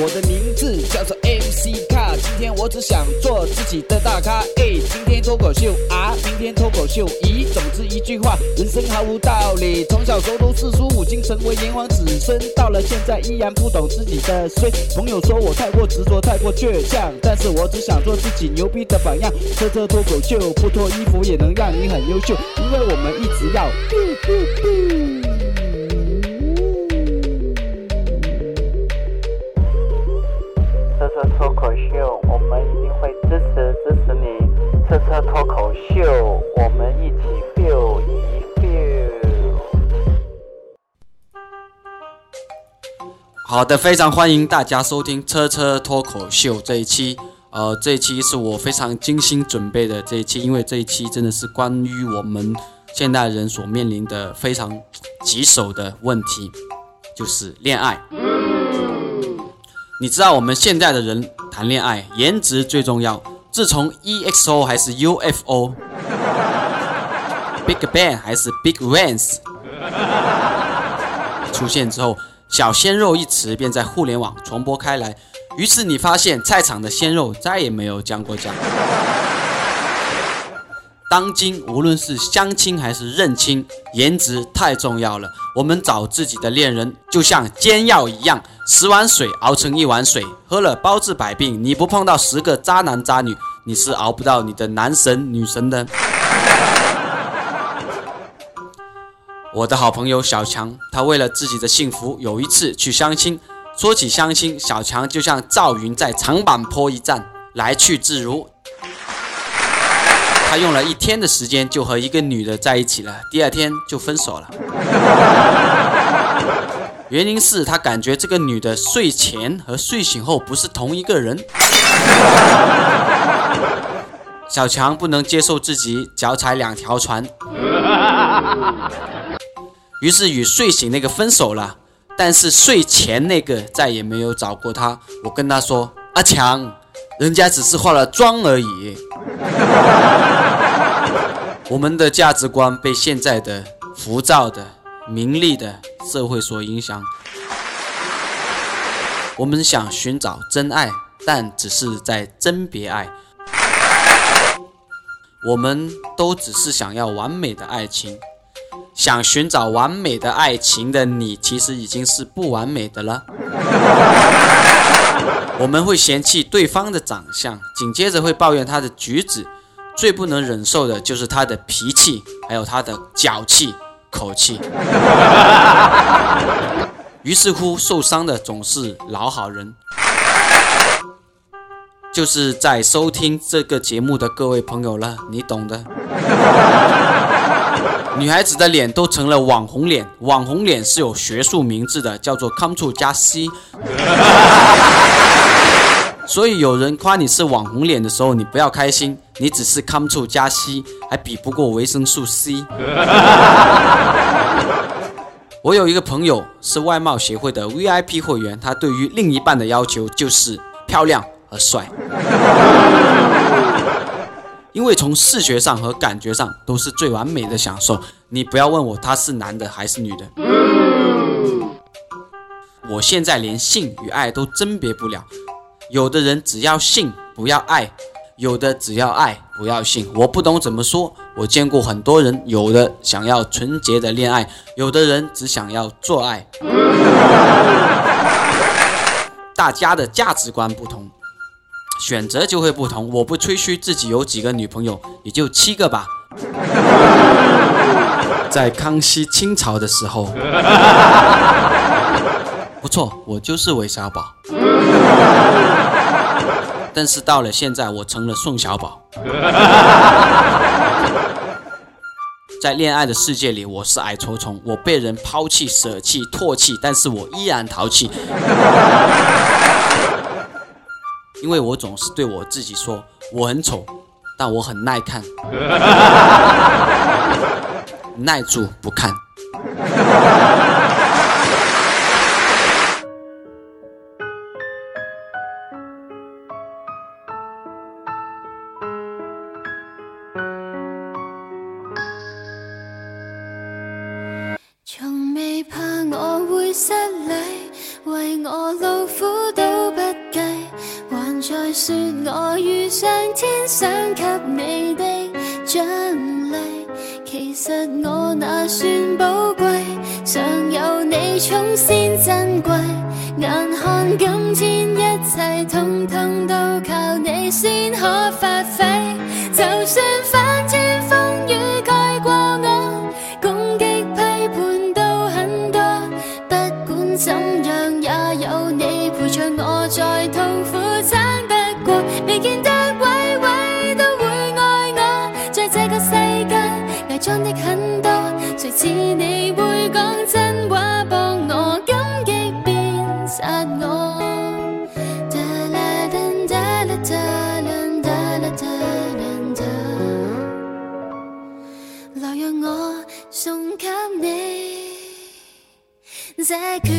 我的名字叫做 MC 卡，今天我只想做自己的大咖。哎，今天脱口秀啊，明天脱口秀。咦，总之一句话，人生毫无道理。从小熟读四书五经，成为炎黄子孙，到了现在依然不懂自己的衰。朋友说我太过执着，太过倔强，但是我只想做自己牛逼的榜样。车车脱口秀，不脱衣服也能让你很优秀，因为我们一直要。好的，非常欢迎大家收听车车脱口秀这一期。呃，这一期是我非常精心准备的这一期，因为这一期真的是关于我们现代人所面临的非常棘手的问题，就是恋爱。你知道我们现在的人谈恋爱，颜值最重要。自从 EXO 还是 UFO，Big Bang 还是 Big Ones 出现之后，小鲜肉一词便在互联网传播开来。于是你发现菜场的鲜肉再也没有降过价。当今无论是相亲还是认亲，颜值太重要了。我们找自己的恋人，就像煎药一样，十碗水熬成一碗水，喝了包治百病。你不碰到十个渣男渣女，你是熬不到你的男神女神的。我的好朋友小强，他为了自己的幸福，有一次去相亲。说起相亲，小强就像赵云在长坂坡一战，来去自如。他用了一天的时间就和一个女的在一起了，第二天就分手了。原因是他感觉这个女的睡前和睡醒后不是同一个人。小强不能接受自己脚踩两条船，于是与睡醒那个分手了。但是睡前那个再也没有找过他。我跟他说：“阿强，人家只是化了妆而已。”我们的价值观被现在的浮躁的、名利的社会所影响。我们想寻找真爱，但只是在甄别爱。我们都只是想要完美的爱情，想寻找完美的爱情的你，其实已经是不完美的了。我们会嫌弃对方的长相，紧接着会抱怨他的举止。最不能忍受的就是他的脾气，还有他的脚气、口气。于是乎，受伤的总是老好人。就是在收听这个节目的各位朋友了，你懂的。女孩子的脸都成了网红脸，网红脸是有学术名字的，叫做 “come to 加 C”。所以有人夸你是网红脸的时候，你不要开心，你只是 come to 加 C，还比不过维生素 C。我有一个朋友是外貌协会的 VIP 会员，他对于另一半的要求就是漂亮和帅，因为从视觉上和感觉上都是最完美的享受。你不要问我他是男的还是女的，我现在连性与爱都甄别不了。有的人只要性不要爱，有的只要爱不要性。我不懂怎么说。我见过很多人，有的想要纯洁的恋爱，有的人只想要做爱。大家的价值观不同，选择就会不同。我不吹嘘自己有几个女朋友，也就七个吧。在康熙、清朝的时候，不错，我就是韦小宝。但是到了现在，我成了宋小宝。在恋爱的世界里，我是矮矬穷，我被人抛弃、舍弃、唾弃，但是我依然淘气，因为我总是对我自己说，我很丑，但我很耐看，耐住不看。想给你的奖励。其实我那算宝贵，常有你宠先珍贵。眼看今天一切通通都靠你先可发挥，谁似你会讲真话帮我，感激变杀我。哒啦噔哒啦哒啦哒啦哒啦哒来让我送给你这句。